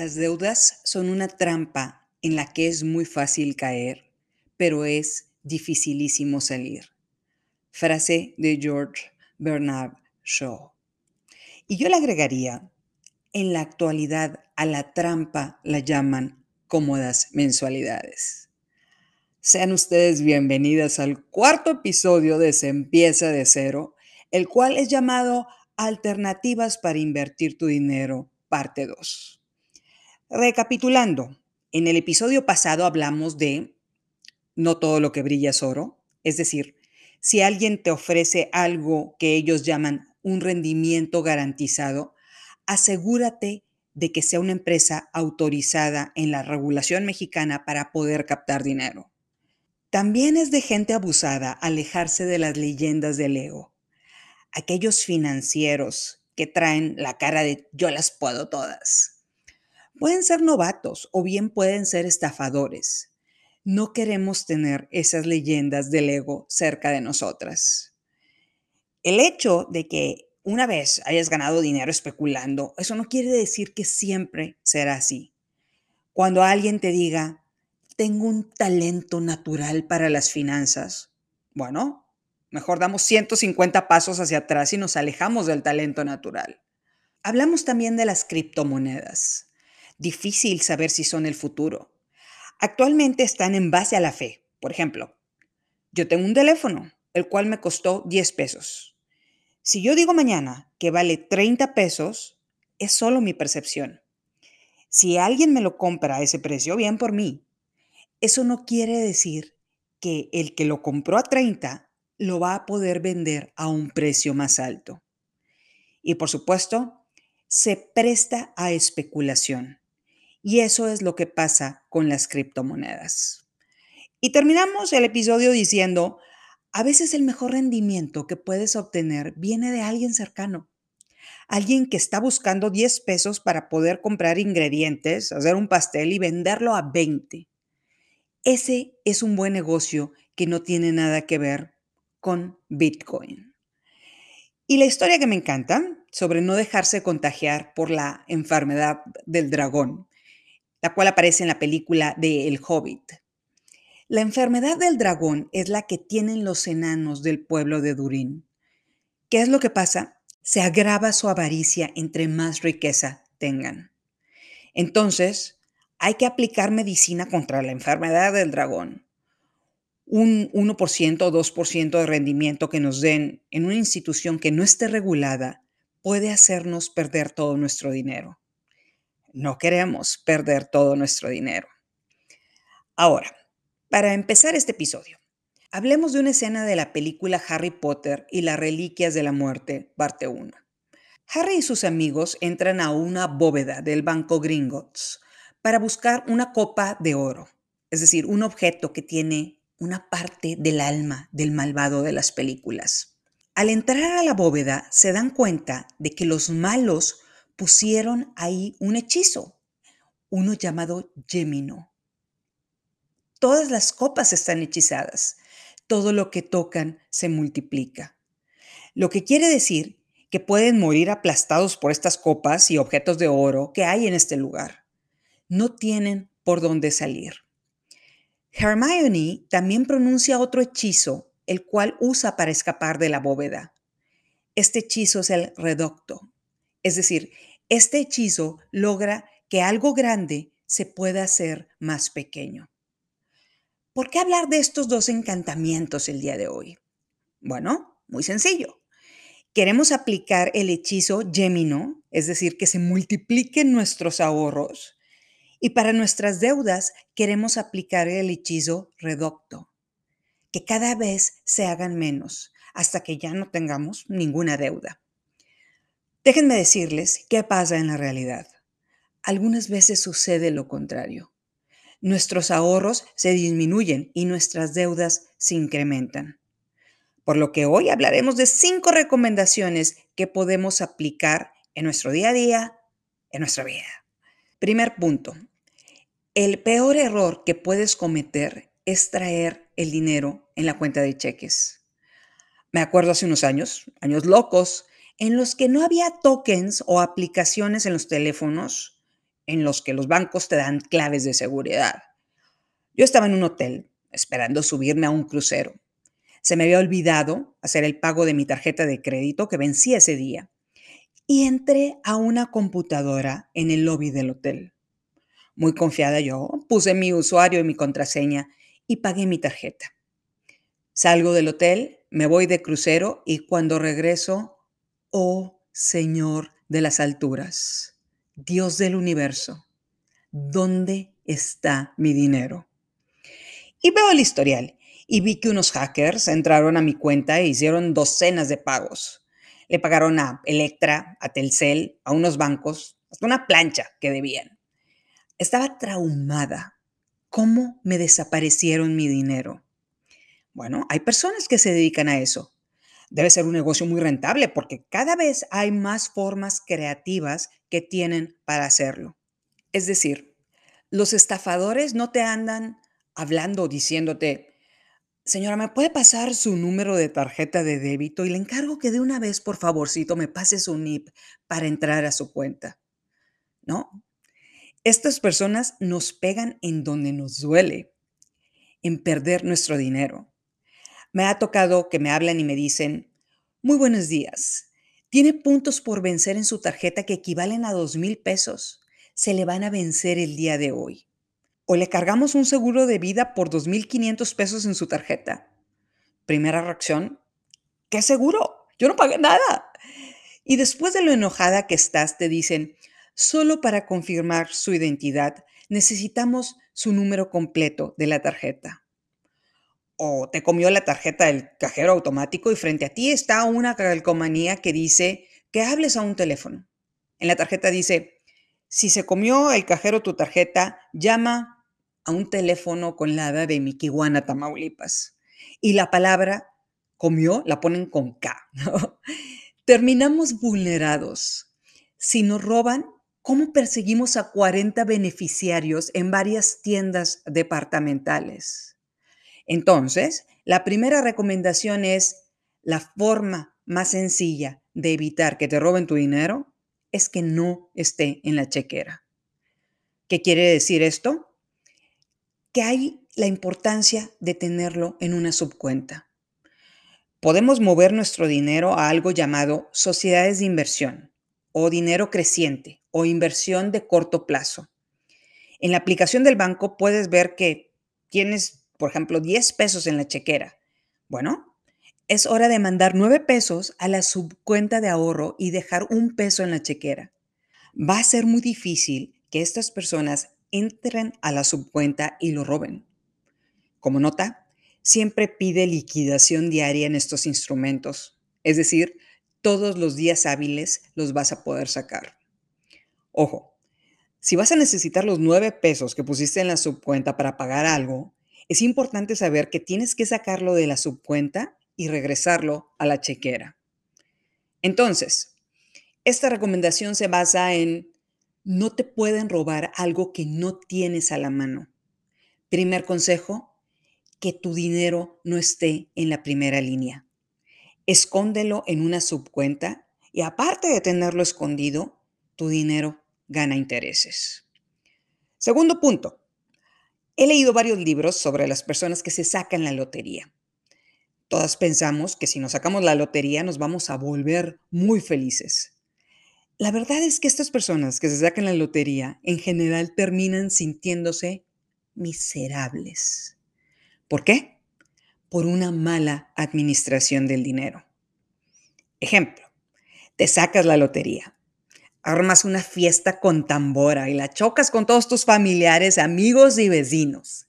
Las deudas son una trampa en la que es muy fácil caer, pero es dificilísimo salir. Frase de George Bernard Shaw. Y yo le agregaría, en la actualidad a la trampa la llaman cómodas mensualidades. Sean ustedes bienvenidas al cuarto episodio de Se empieza de cero, el cual es llamado Alternativas para invertir tu dinero, parte 2. Recapitulando, en el episodio pasado hablamos de no todo lo que brilla es oro, es decir, si alguien te ofrece algo que ellos llaman un rendimiento garantizado, asegúrate de que sea una empresa autorizada en la regulación mexicana para poder captar dinero. También es de gente abusada alejarse de las leyendas del ego, aquellos financieros que traen la cara de yo las puedo todas Pueden ser novatos o bien pueden ser estafadores. No queremos tener esas leyendas del ego cerca de nosotras. El hecho de que una vez hayas ganado dinero especulando, eso no quiere decir que siempre será así. Cuando alguien te diga, tengo un talento natural para las finanzas, bueno, mejor damos 150 pasos hacia atrás y nos alejamos del talento natural. Hablamos también de las criptomonedas difícil saber si son el futuro. Actualmente están en base a la fe. Por ejemplo, yo tengo un teléfono, el cual me costó 10 pesos. Si yo digo mañana que vale 30 pesos, es solo mi percepción. Si alguien me lo compra a ese precio, bien por mí. Eso no quiere decir que el que lo compró a 30 lo va a poder vender a un precio más alto. Y por supuesto, se presta a especulación. Y eso es lo que pasa con las criptomonedas. Y terminamos el episodio diciendo, a veces el mejor rendimiento que puedes obtener viene de alguien cercano. Alguien que está buscando 10 pesos para poder comprar ingredientes, hacer un pastel y venderlo a 20. Ese es un buen negocio que no tiene nada que ver con Bitcoin. Y la historia que me encanta sobre no dejarse contagiar por la enfermedad del dragón la cual aparece en la película de El Hobbit. La enfermedad del dragón es la que tienen los enanos del pueblo de Durín. ¿Qué es lo que pasa? Se agrava su avaricia entre más riqueza tengan. Entonces, hay que aplicar medicina contra la enfermedad del dragón. Un 1% o 2% de rendimiento que nos den en una institución que no esté regulada puede hacernos perder todo nuestro dinero. No queremos perder todo nuestro dinero. Ahora, para empezar este episodio, hablemos de una escena de la película Harry Potter y las Reliquias de la Muerte, parte 1. Harry y sus amigos entran a una bóveda del Banco Gringotts para buscar una copa de oro, es decir, un objeto que tiene una parte del alma del malvado de las películas. Al entrar a la bóveda se dan cuenta de que los malos pusieron ahí un hechizo, uno llamado Gemino. Todas las copas están hechizadas, todo lo que tocan se multiplica. Lo que quiere decir que pueden morir aplastados por estas copas y objetos de oro que hay en este lugar. No tienen por dónde salir. Hermione también pronuncia otro hechizo, el cual usa para escapar de la bóveda. Este hechizo es el reducto, es decir, este hechizo logra que algo grande se pueda hacer más pequeño. ¿Por qué hablar de estos dos encantamientos el día de hoy? Bueno, muy sencillo. Queremos aplicar el hechizo Gemino, es decir, que se multipliquen nuestros ahorros, y para nuestras deudas queremos aplicar el hechizo Reducto, que cada vez se hagan menos hasta que ya no tengamos ninguna deuda. Déjenme decirles qué pasa en la realidad. Algunas veces sucede lo contrario. Nuestros ahorros se disminuyen y nuestras deudas se incrementan. Por lo que hoy hablaremos de cinco recomendaciones que podemos aplicar en nuestro día a día, en nuestra vida. Primer punto. El peor error que puedes cometer es traer el dinero en la cuenta de cheques. Me acuerdo hace unos años, años locos, en los que no había tokens o aplicaciones en los teléfonos, en los que los bancos te dan claves de seguridad. Yo estaba en un hotel esperando subirme a un crucero. Se me había olvidado hacer el pago de mi tarjeta de crédito que vencía ese día y entré a una computadora en el lobby del hotel. Muy confiada yo, puse mi usuario y mi contraseña y pagué mi tarjeta. Salgo del hotel, me voy de crucero y cuando regreso, oh Señor de las alturas, Dios del universo, ¿dónde está mi dinero? Y veo el historial y vi que unos hackers entraron a mi cuenta e hicieron docenas de pagos. Le pagaron a Electra, a Telcel, a unos bancos, hasta una plancha que debían. Estaba traumada. ¿Cómo me desaparecieron mi dinero? Bueno, hay personas que se dedican a eso. Debe ser un negocio muy rentable porque cada vez hay más formas creativas que tienen para hacerlo. Es decir, los estafadores no te andan hablando diciéndote, señora, ¿me puede pasar su número de tarjeta de débito? Y le encargo que de una vez, por favorcito, me pase su NIP para entrar a su cuenta. No, estas personas nos pegan en donde nos duele, en perder nuestro dinero. Me ha tocado que me hablan y me dicen, muy buenos días, tiene puntos por vencer en su tarjeta que equivalen a dos mil pesos. Se le van a vencer el día de hoy. O le cargamos un seguro de vida por 2.500 pesos en su tarjeta. Primera reacción, ¿qué seguro? Yo no pagué nada. Y después de lo enojada que estás, te dicen, Solo para confirmar su identidad necesitamos su número completo de la tarjeta. O te comió la tarjeta del cajero automático y frente a ti está una calcomanía que dice que hables a un teléfono. En la tarjeta dice, si se comió el cajero tu tarjeta, llama a un teléfono con la edad de Miquihuana, Tamaulipas. Y la palabra comió la ponen con K. Terminamos vulnerados. Si nos roban, ¿Cómo perseguimos a 40 beneficiarios en varias tiendas departamentales? Entonces, la primera recomendación es la forma más sencilla de evitar que te roben tu dinero es que no esté en la chequera. ¿Qué quiere decir esto? Que hay la importancia de tenerlo en una subcuenta. Podemos mover nuestro dinero a algo llamado sociedades de inversión o dinero creciente o inversión de corto plazo. En la aplicación del banco puedes ver que tienes, por ejemplo, 10 pesos en la chequera. Bueno, es hora de mandar 9 pesos a la subcuenta de ahorro y dejar un peso en la chequera. Va a ser muy difícil que estas personas entren a la subcuenta y lo roben. Como nota, siempre pide liquidación diaria en estos instrumentos, es decir, todos los días hábiles los vas a poder sacar. Ojo, si vas a necesitar los nueve pesos que pusiste en la subcuenta para pagar algo, es importante saber que tienes que sacarlo de la subcuenta y regresarlo a la chequera. Entonces, esta recomendación se basa en no te pueden robar algo que no tienes a la mano. Primer consejo, que tu dinero no esté en la primera línea. Escóndelo en una subcuenta y aparte de tenerlo escondido, tu dinero gana intereses. Segundo punto. He leído varios libros sobre las personas que se sacan la lotería. Todas pensamos que si nos sacamos la lotería nos vamos a volver muy felices. La verdad es que estas personas que se sacan la lotería en general terminan sintiéndose miserables. ¿Por qué? Por una mala administración del dinero. Ejemplo, te sacas la lotería, armas una fiesta con tambora y la chocas con todos tus familiares, amigos y vecinos.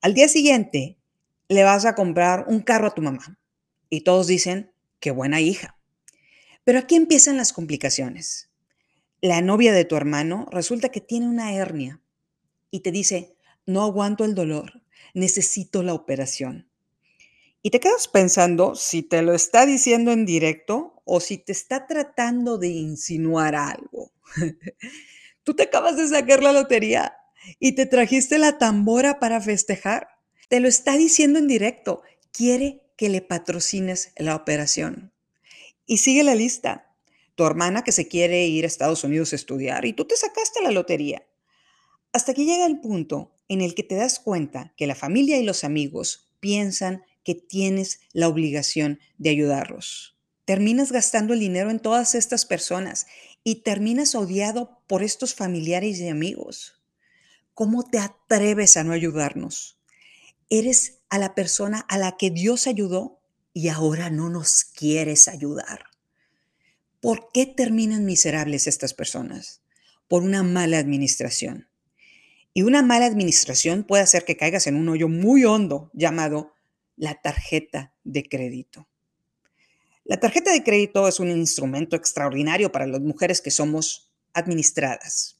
Al día siguiente le vas a comprar un carro a tu mamá y todos dicen, qué buena hija. Pero aquí empiezan las complicaciones. La novia de tu hermano resulta que tiene una hernia y te dice, no aguanto el dolor, necesito la operación. Y te quedas pensando si te lo está diciendo en directo o si te está tratando de insinuar algo. Tú te acabas de sacar la lotería y te trajiste la tambora para festejar. Te lo está diciendo en directo. Quiere que le patrocines la operación. Y sigue la lista. tu hermana que se quiere ir a Estados Unidos a estudiar y tú te sacaste la lotería. Hasta que llega el punto en el que te das cuenta que la familia y los amigos piensan tienes la obligación de ayudarlos. Terminas gastando el dinero en todas estas personas y terminas odiado por estos familiares y amigos. ¿Cómo te atreves a no ayudarnos? Eres a la persona a la que Dios ayudó y ahora no nos quieres ayudar. ¿Por qué terminan miserables estas personas? Por una mala administración. Y una mala administración puede hacer que caigas en un hoyo muy hondo llamado la tarjeta de crédito. La tarjeta de crédito es un instrumento extraordinario para las mujeres que somos administradas.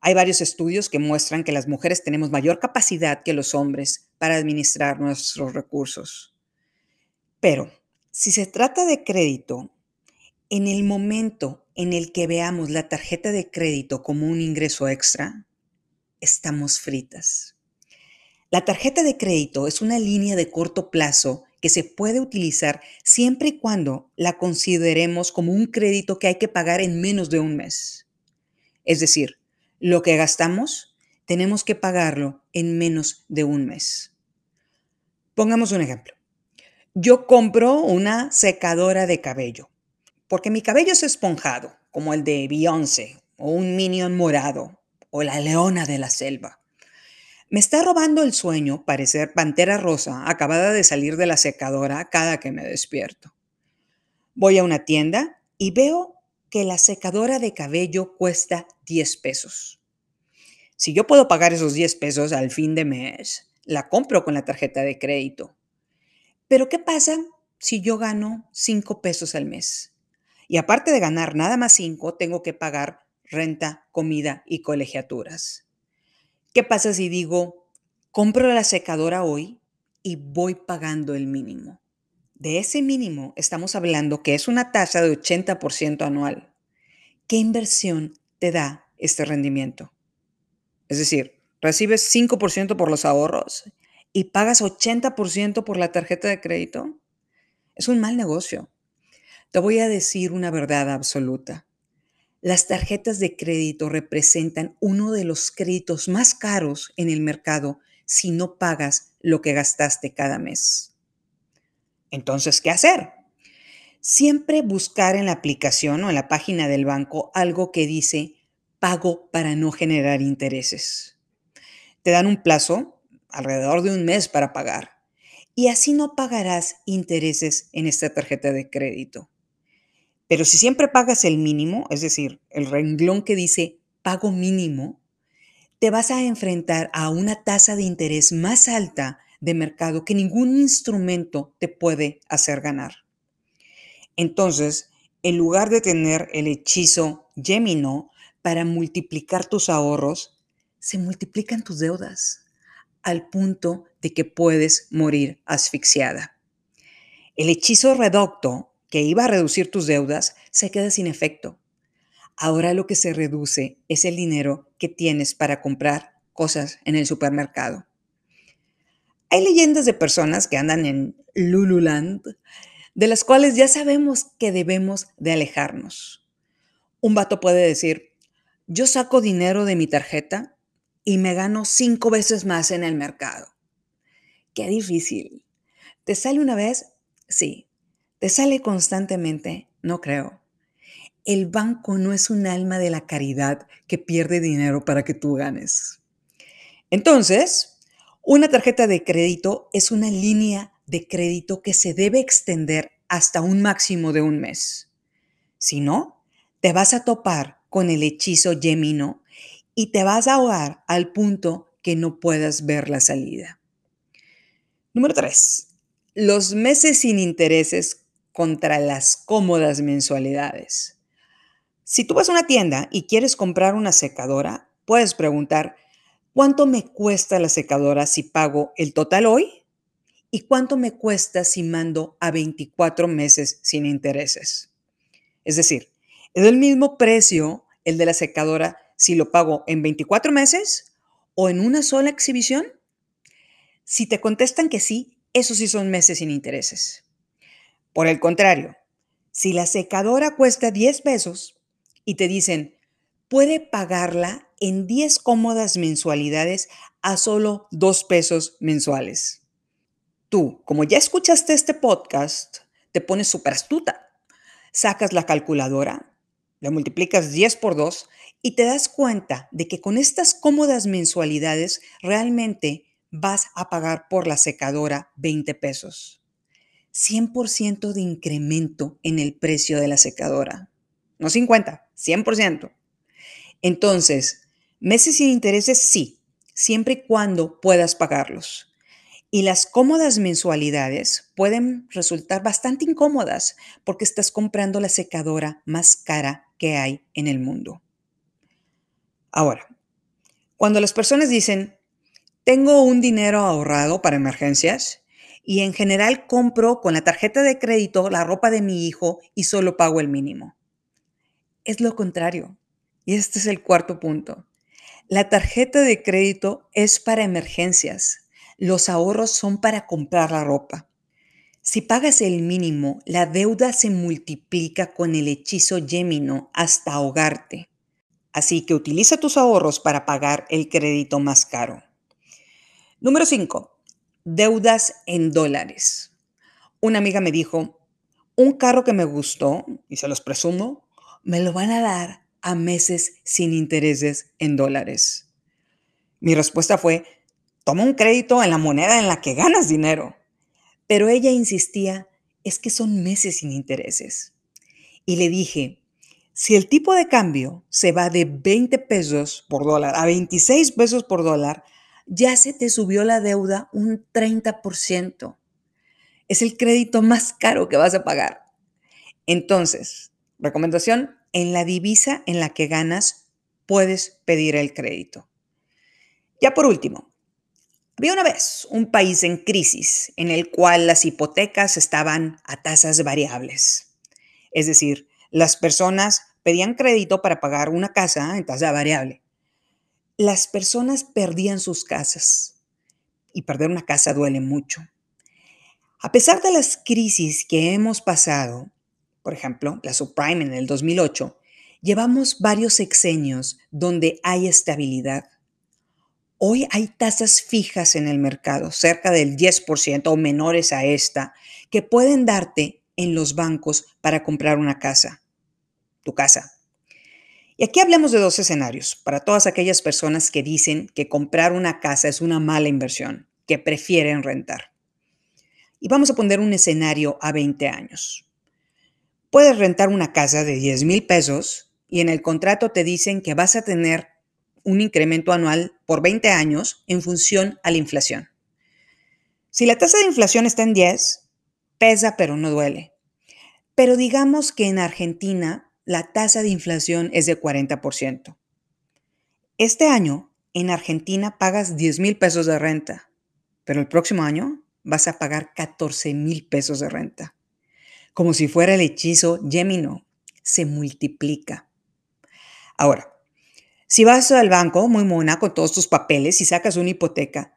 Hay varios estudios que muestran que las mujeres tenemos mayor capacidad que los hombres para administrar nuestros recursos. Pero si se trata de crédito, en el momento en el que veamos la tarjeta de crédito como un ingreso extra, estamos fritas. La tarjeta de crédito es una línea de corto plazo que se puede utilizar siempre y cuando la consideremos como un crédito que hay que pagar en menos de un mes. Es decir, lo que gastamos tenemos que pagarlo en menos de un mes. Pongamos un ejemplo. Yo compro una secadora de cabello porque mi cabello es esponjado, como el de Beyoncé o un Minion morado o la leona de la selva. Me está robando el sueño parecer pantera rosa acabada de salir de la secadora cada que me despierto. Voy a una tienda y veo que la secadora de cabello cuesta 10 pesos. Si yo puedo pagar esos 10 pesos al fin de mes, la compro con la tarjeta de crédito. Pero ¿qué pasa si yo gano 5 pesos al mes? Y aparte de ganar nada más 5, tengo que pagar renta, comida y colegiaturas. ¿Qué pasa si digo, compro la secadora hoy y voy pagando el mínimo? De ese mínimo estamos hablando que es una tasa de 80% anual. ¿Qué inversión te da este rendimiento? Es decir, recibes 5% por los ahorros y pagas 80% por la tarjeta de crédito. Es un mal negocio. Te voy a decir una verdad absoluta. Las tarjetas de crédito representan uno de los créditos más caros en el mercado si no pagas lo que gastaste cada mes. Entonces, ¿qué hacer? Siempre buscar en la aplicación o en la página del banco algo que dice pago para no generar intereses. Te dan un plazo, alrededor de un mes para pagar, y así no pagarás intereses en esta tarjeta de crédito. Pero si siempre pagas el mínimo, es decir, el renglón que dice pago mínimo, te vas a enfrentar a una tasa de interés más alta de mercado que ningún instrumento te puede hacer ganar. Entonces, en lugar de tener el hechizo Gemino para multiplicar tus ahorros, se multiplican tus deudas al punto de que puedes morir asfixiada. El hechizo reducto que iba a reducir tus deudas se queda sin efecto. Ahora lo que se reduce es el dinero que tienes para comprar cosas en el supermercado. Hay leyendas de personas que andan en Lululand, de las cuales ya sabemos que debemos de alejarnos. Un vato puede decir, yo saco dinero de mi tarjeta y me gano cinco veces más en el mercado. Qué difícil. ¿Te sale una vez? Sí, ¿Te sale constantemente? No creo. El banco no es un alma de la caridad que pierde dinero para que tú ganes. Entonces, una tarjeta de crédito es una línea de crédito que se debe extender hasta un máximo de un mes. Si no, te vas a topar con el hechizo Gemino y te vas a ahogar al punto que no puedas ver la salida. Número 3. Los meses sin intereses contra las cómodas mensualidades. Si tú vas a una tienda y quieres comprar una secadora, puedes preguntar, ¿cuánto me cuesta la secadora si pago el total hoy? ¿Y cuánto me cuesta si mando a 24 meses sin intereses? Es decir, ¿es el mismo precio el de la secadora si lo pago en 24 meses o en una sola exhibición? Si te contestan que sí, esos sí son meses sin intereses. Por el contrario, Si la secadora cuesta 10 pesos y te dicen, puede pagarla en 10 cómodas mensualidades a solo 2 pesos mensuales. Tú, como ya escuchaste este podcast, te pones súper astuta. Sacas la calculadora, la multiplicas 10 por 2 y te das cuenta de que con estas cómodas mensualidades realmente vas a pagar por la secadora 20 pesos. 100% de incremento en el precio de la secadora. No 50, 100%. Entonces, meses sin intereses sí, siempre y cuando puedas pagarlos. Y las cómodas mensualidades pueden resultar bastante incómodas porque estás comprando la secadora más cara que hay en el mundo. Ahora, cuando las personas dicen, tengo un dinero ahorrado para emergencias y en general compro con la tarjeta de crédito la ropa de mi hijo y solo pago el mínimo. Es lo contrario. Y este es el cuarto punto. La tarjeta de crédito es para emergencias. Los ahorros son para comprar la ropa. Si pagas el mínimo, la deuda se multiplica con el hechizo Gemino hasta ahogarte. Así que utiliza tus ahorros para pagar el crédito más caro. Número 5. Deudas en dólares. Una amiga me dijo, un carro que me gustó, y se los presumo, me lo van a dar a meses sin intereses en dólares. Mi respuesta fue, toma un crédito en la moneda en la que ganas dinero. Pero ella insistía, es que son meses sin intereses. Y le dije, si el tipo de cambio se va de 20 pesos por dólar a 26 pesos por dólar, ya se te subió la deuda un 30%. Es el crédito más caro que vas a pagar. Entonces, recomendación, en la divisa en la que ganas puedes pedir el crédito. Ya por último, había una vez un país en crisis en el cual las hipotecas estaban a tasas variables. Es decir, las personas pedían crédito para pagar una casa en tasa variable las personas perdían sus casas y perder una casa duele mucho. A pesar de las crisis que hemos pasado, por ejemplo, la subprime en el 2008, llevamos varios sexenios donde hay estabilidad. Hoy hay tasas fijas en el mercado, cerca del 10% o menores a esta, que pueden darte en los bancos para comprar una casa, tu casa. Y aquí hablemos de dos escenarios para todas aquellas personas que dicen que comprar una casa es una mala inversión, que prefieren rentar. Y vamos a poner un escenario a 20 años. Puedes rentar una casa de 10 mil pesos y en el contrato te dicen que vas a tener un incremento anual por 20 años en función a la inflación. Si la tasa de inflación está en 10, pesa pero no duele. Pero digamos que en Argentina la tasa de inflación es de 40%. Este año, en Argentina pagas 10 mil pesos de renta, pero el próximo año vas a pagar 14 mil pesos de renta. Como si fuera el hechizo Gemino, se multiplica. Ahora, si vas al banco muy mona con todos tus papeles y sacas una hipoteca,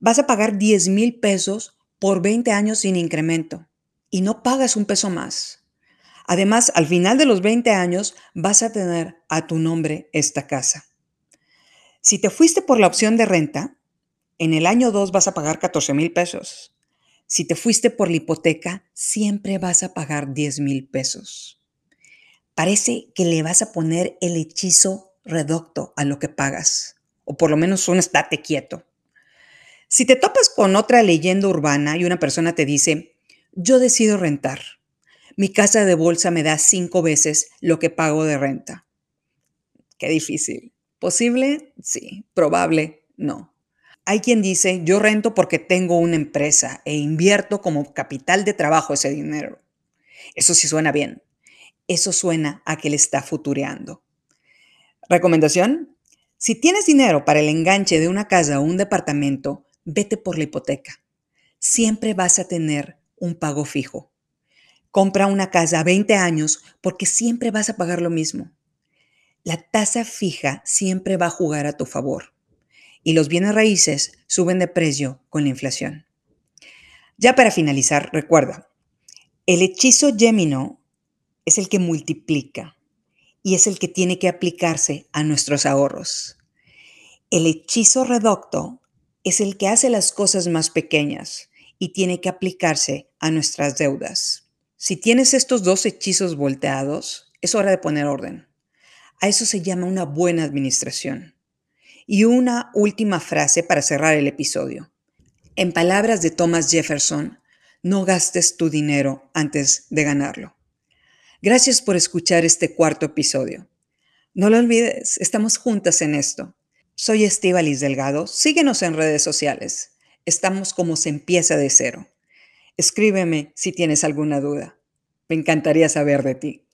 vas a pagar 10 mil pesos por 20 años sin incremento y no pagas un peso más. Además, al final de los 20 años vas a tener a tu nombre esta casa. Si te fuiste por la opción de renta, en el año 2 vas a pagar 14 mil pesos. Si te fuiste por la hipoteca, siempre vas a pagar 10 mil pesos. Parece que le vas a poner el hechizo reducto a lo que pagas, o por lo menos un estate quieto. Si te topas con otra leyenda urbana y una persona te dice, yo decido rentar, mi casa de bolsa me da cinco veces lo que pago de renta. Qué difícil. ¿Posible? Sí. ¿Probable? No. Hay quien dice, yo rento porque tengo una empresa e invierto como capital de trabajo ese dinero. Eso sí suena bien. Eso suena a que le está futureando. Recomendación, si tienes dinero para el enganche de una casa o un departamento, vete por la hipoteca. Siempre vas a tener un pago fijo. Compra una casa a 20 años porque siempre vas a pagar lo mismo. La tasa fija siempre va a jugar a tu favor y los bienes raíces suben de precio con la inflación. Ya para finalizar, recuerda, el hechizo Gemino es el que multiplica y es el que tiene que aplicarse a nuestros ahorros. El hechizo reducto es el que hace las cosas más pequeñas y tiene que aplicarse a nuestras deudas. Si tienes estos dos hechizos volteados, es hora de poner orden. A eso se llama una buena administración. Y una última frase para cerrar el episodio. En palabras de Thomas Jefferson, no gastes tu dinero antes de ganarlo. Gracias por escuchar este cuarto episodio. No lo olvides, estamos juntas en esto. Soy Estivalis Delgado. Síguenos en redes sociales. Estamos como se empieza de cero. Escríbeme si tienes alguna duda. Me encantaría saber de ti.